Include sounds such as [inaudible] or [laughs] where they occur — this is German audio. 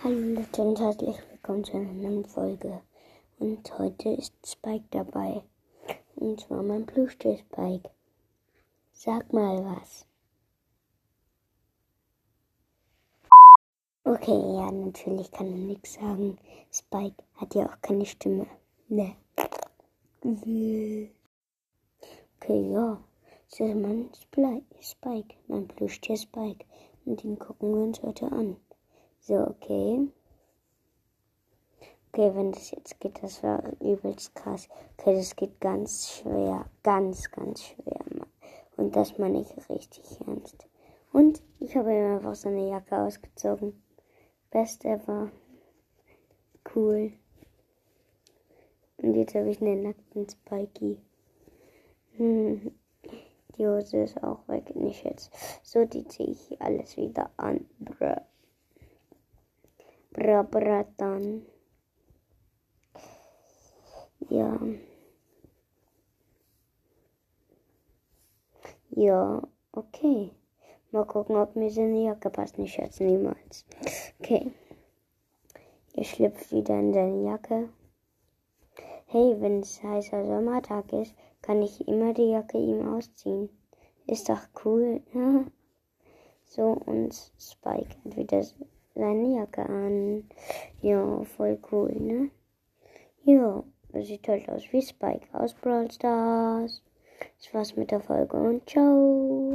Hallo Leute und herzlich willkommen zu einer neuen Folge. Und heute ist Spike dabei. Und zwar mein Plüschtier Spike. Sag mal was. Okay, ja, natürlich kann er nichts sagen. Spike hat ja auch keine Stimme. Ne. Okay, ja. Das ist mein Spike, mein Plüschtier Spike. Und den gucken wir uns heute an. So, okay. Okay, wenn das jetzt geht, das war übelst krass. Okay, das geht ganz schwer. Ganz, ganz schwer. Und das meine ich richtig ernst. Und ich habe ihm einfach seine Jacke ausgezogen. Best ever. Cool. Und jetzt habe ich einen nackten Spikey. Hm. [laughs] Die Hose ist auch weg. Nicht jetzt. So, die ziehe ich alles wieder an. Bruh. Brabratan. Ja. Ja, okay. Mal gucken, ob mir seine Jacke passt. Nicht jetzt niemals. Okay. Ihr schlüpft wieder in seine Jacke. Hey, wenn es heißer Sommertag ist, kann ich immer die Jacke ihm ausziehen. Ist doch cool. so, und Spike hat wieder seine Jacke an. Ja, voll cool, ne? Ja, sieht halt aus wie Spike aus Brawl Stars. Das war's mit der Folge und ciao.